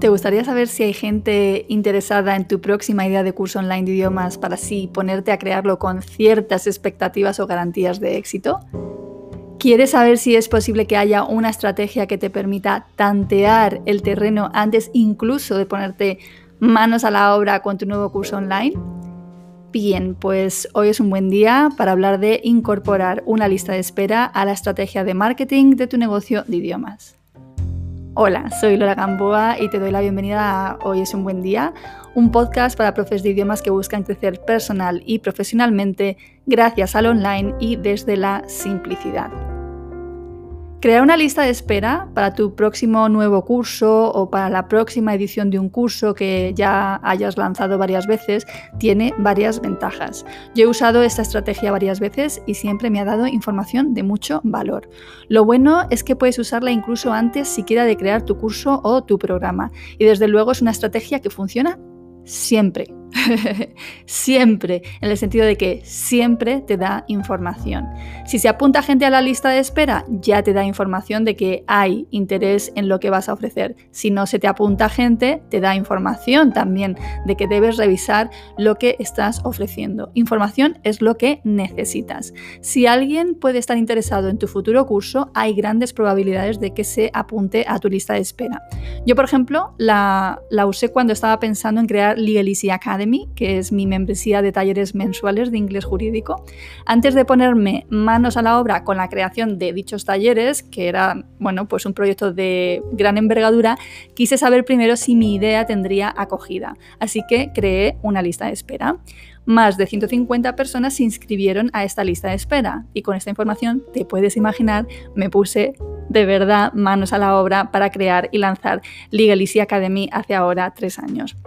¿Te gustaría saber si hay gente interesada en tu próxima idea de curso online de idiomas para así ponerte a crearlo con ciertas expectativas o garantías de éxito? ¿Quieres saber si es posible que haya una estrategia que te permita tantear el terreno antes incluso de ponerte manos a la obra con tu nuevo curso online? Bien, pues hoy es un buen día para hablar de incorporar una lista de espera a la estrategia de marketing de tu negocio de idiomas. Hola, soy Lola Gamboa y te doy la bienvenida a Hoy es un buen día, un podcast para profes de idiomas que buscan crecer personal y profesionalmente gracias al online y desde la simplicidad. Crear una lista de espera para tu próximo nuevo curso o para la próxima edición de un curso que ya hayas lanzado varias veces tiene varias ventajas. Yo he usado esta estrategia varias veces y siempre me ha dado información de mucho valor. Lo bueno es que puedes usarla incluso antes siquiera de crear tu curso o tu programa y desde luego es una estrategia que funciona siempre. siempre, en el sentido de que siempre te da información. Si se apunta gente a la lista de espera, ya te da información de que hay interés en lo que vas a ofrecer. Si no se te apunta gente, te da información también de que debes revisar lo que estás ofreciendo. Información es lo que necesitas. Si alguien puede estar interesado en tu futuro curso, hay grandes probabilidades de que se apunte a tu lista de espera. Yo, por ejemplo, la, usé cuando estaba pensando en crear Legal Academy que es mi membresía de talleres mensuales de inglés jurídico. Antes de ponerme manos a la obra con la creación de dichos talleres, que era bueno, pues un proyecto de gran envergadura, quise saber primero si mi idea tendría acogida. Así que creé una lista de espera. Más de 150 personas se inscribieron a esta lista de espera y con esta información, te puedes imaginar, me puse de verdad manos a la obra para crear y lanzar Legal Academy hace ahora tres años.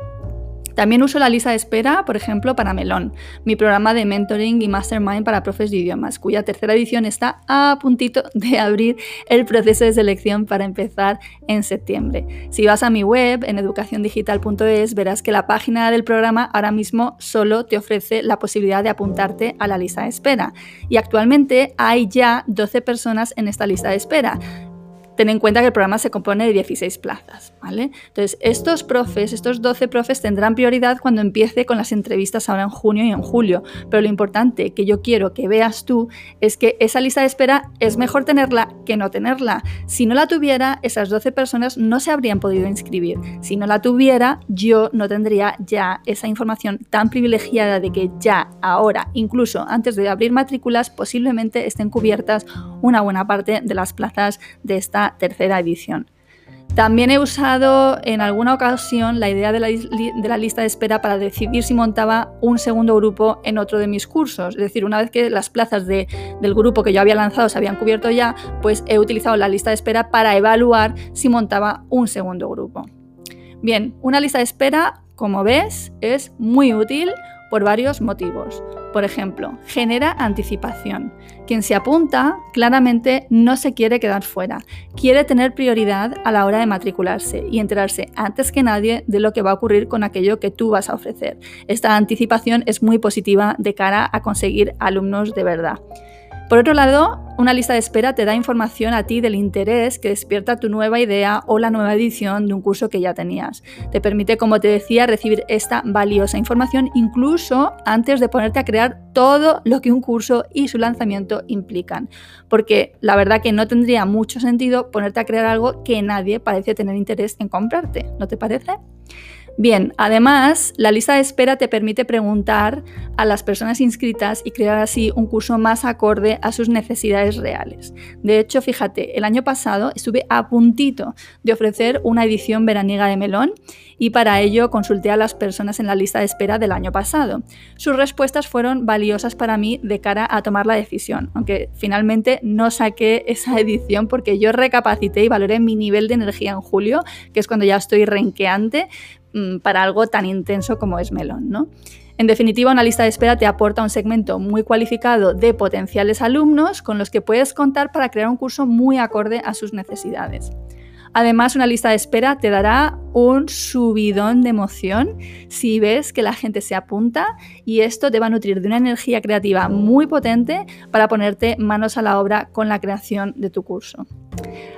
También uso la lista de espera, por ejemplo, para Melón, mi programa de mentoring y mastermind para profes de idiomas, cuya tercera edición está a puntito de abrir el proceso de selección para empezar en septiembre. Si vas a mi web, en educaciondigital.es, verás que la página del programa ahora mismo solo te ofrece la posibilidad de apuntarte a la lista de espera. Y actualmente hay ya 12 personas en esta lista de espera. Ten en cuenta que el programa se compone de 16 plazas, ¿vale? Entonces, estos profes, estos 12 profes tendrán prioridad cuando empiece con las entrevistas ahora en junio y en julio. Pero lo importante que yo quiero que veas tú es que esa lista de espera es mejor tenerla que no tenerla. Si no la tuviera, esas 12 personas no se habrían podido inscribir. Si no la tuviera, yo no tendría ya esa información tan privilegiada de que ya, ahora, incluso antes de abrir matrículas, posiblemente estén cubiertas una buena parte de las plazas de esta tercera edición. También he usado en alguna ocasión la idea de la, lista de espera para decidir si montaba un segundo grupo en otro de mis cursos. Es decir, una vez que las plazas del grupo que yo había lanzado se habían cubierto ya, pues he utilizado la lista de espera para evaluar si montaba un segundo grupo. Bien, una lista de espera, como ves, es muy útil por varios motivos. Por ejemplo, genera anticipación. Quien se apunta claramente no se quiere quedar fuera, quiere tener prioridad a la hora de matricularse y enterarse antes que nadie de lo que va a ocurrir con aquello que tú vas a ofrecer. Esta anticipación es muy positiva de cara a conseguir alumnos de verdad. Por otro lado, una lista de espera te da información a ti del interés que despierta tu nueva idea o la nueva edición de un curso que ya tenías. Te permite, como te decía, recibir esta valiosa información incluso antes de ponerte a crear todo lo que un curso y su lanzamiento implican. Porque la verdad que no tendría mucho sentido ponerte a crear algo que nadie parece tener interés en comprarte, ¿no te parece? Bien, además, la lista de espera te permite preguntar a las personas inscritas y crear así un curso más acorde a sus necesidades reales. De hecho, fíjate, el año pasado estuve a puntito de ofrecer una edición veraniega de Melón y para ello consulté a las personas en la lista de espera del año pasado. Sus respuestas fueron valiosas para mí de cara a tomar la decisión, aunque finalmente no saqué esa edición porque yo recapacité y valoré mi nivel de energía en julio, que es cuando ya estoy renqueante, para algo tan intenso como es Melón. ¿no? En definitiva, una lista de espera te aporta un segmento muy cualificado de potenciales alumnos con los que puedes contar para crear un curso muy acorde a sus necesidades. Además, una lista de espera te dará un subidón de emoción si ves que la gente se apunta y esto te va a nutrir de una energía creativa muy potente para ponerte manos a la obra con la creación de tu curso.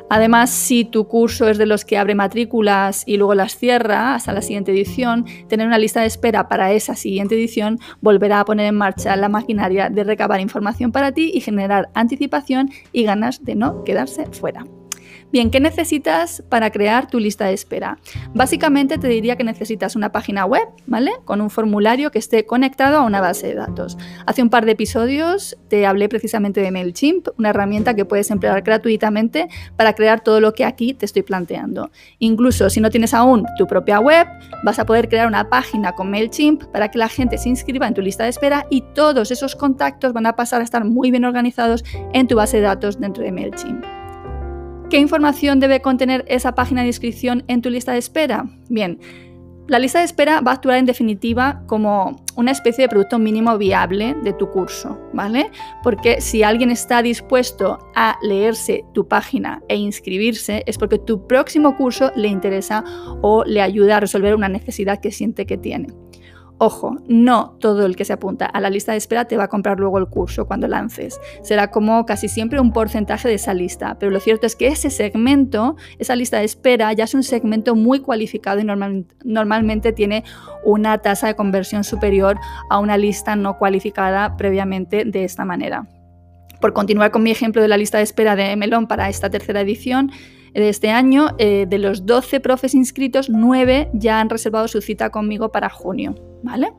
Además, si tu curso es de los que abre matrículas y luego las cierra hasta la siguiente edición, tener una lista de espera para esa siguiente edición volverá a poner en marcha la maquinaria de recabar información para ti y generar anticipación y ganas de no quedarse fuera. Bien, ¿qué necesitas para crear tu lista de espera? Básicamente te diría que necesitas una página web, ¿vale? Con un formulario que esté conectado a una base de datos. Hace un par de episodios te hablé precisamente de MailChimp, una herramienta que puedes emplear gratuitamente para crear todo lo que aquí te estoy planteando. Incluso si no tienes aún tu propia web, vas a poder crear una página con MailChimp para que la gente se inscriba en tu lista de espera y todos esos contactos van a pasar a estar muy bien organizados en tu base de datos dentro de MailChimp. ¿Qué información debe contener esa página de inscripción en tu lista de espera? Bien, la lista de espera va a actuar en definitiva como una especie de producto mínimo viable de tu curso, ¿vale? Porque si alguien está dispuesto a leerse tu página e inscribirse es porque tu próximo curso le interesa o le ayuda a resolver una necesidad que siente que tiene. Ojo, no todo el que se apunta a la lista de espera te va a comprar luego el curso cuando lances. Será como casi siempre un porcentaje de esa lista, pero lo cierto es que ese segmento, esa lista de espera, ya es un segmento muy cualificado y normalmente tiene una tasa de conversión superior a una lista no cualificada previamente de esta manera. Por continuar con mi ejemplo de la lista de espera de Melón para esta tercera edición, de este año, eh, de los 12 profes inscritos, 9 ya han reservado su cita conmigo para junio, ¿vale?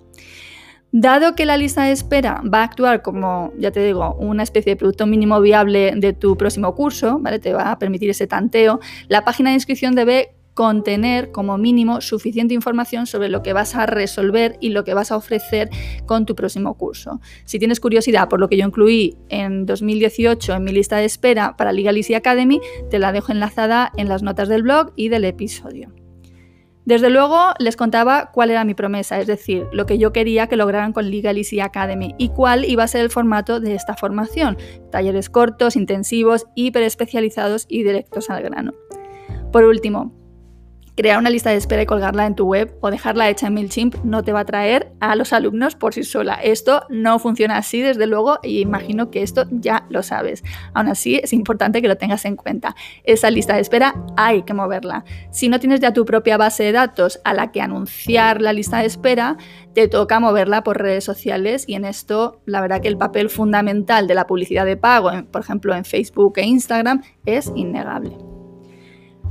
Dado que la lista de espera va a actuar como, ya te digo, una especie de producto mínimo viable de tu próximo curso, ¿vale? Te va a permitir ese tanteo, la página de inscripción debe contener como mínimo suficiente información sobre lo que vas a resolver y lo que vas a ofrecer con tu próximo curso. Si tienes curiosidad por lo que yo incluí en 2018 en mi lista de espera para Legal Easy Academy, te la dejo enlazada en las notas del blog y del episodio. Desde luego les contaba cuál era mi promesa, es decir, lo que yo quería que lograran con Legal Easy Academy y cuál iba a ser el formato de esta formación. Talleres cortos, intensivos, hiper especializados y directos al grano. Por último, crear una lista de espera y colgarla en tu web o dejarla hecha en MailChimp no te va a traer a los alumnos por sí sola. Esto no funciona así, desde luego, y imagino que esto ya lo sabes. Aún así, es importante que lo tengas en cuenta. Esa lista de espera hay que moverla. Si no tienes ya tu propia base de datos a la que anunciar la lista de espera, te toca moverla por redes sociales y en esto la verdad que el papel fundamental de la publicidad de pago, por ejemplo en Facebook e Instagram, es innegable.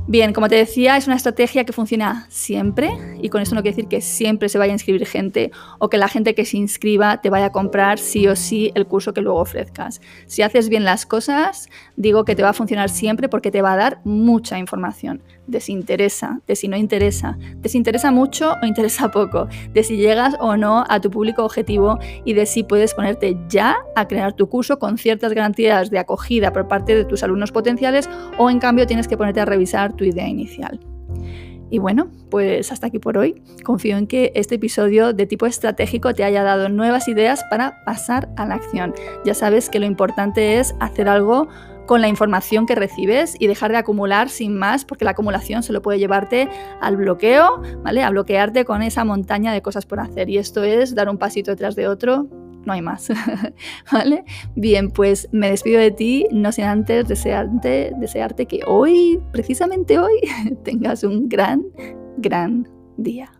Bien, como te decía, es una estrategia que funciona siempre y con eso no quiere decir que siempre se vaya a inscribir gente o que la gente que se inscriba te vaya a comprar sí o sí el curso que luego ofrezcas. Si haces bien las cosas, digo que te va a funcionar siempre porque te va a dar mucha información. Desinteresa, de si no interesa, desinteresa mucho o interesa poco, de si llegas o no a tu público objetivo y de si puedes ponerte ya a crear tu curso con ciertas garantías de acogida por parte de tus alumnos potenciales o en cambio tienes que ponerte a revisar tu idea inicial. Y bueno, pues hasta aquí por hoy. Confío en que este episodio de tipo estratégico te haya dado nuevas ideas para pasar a la acción. Ya sabes que lo importante es hacer algo con la información que recibes y dejar de acumular sin más, porque la acumulación solo puede llevarte al bloqueo, ¿vale? A bloquearte con esa montaña de cosas por hacer. Y esto es dar un pasito detrás de otro no hay más. ¿Vale? Bien, pues me despido de ti, no sin antes desearte, desearte que hoy, precisamente hoy, tengas un gran, gran día.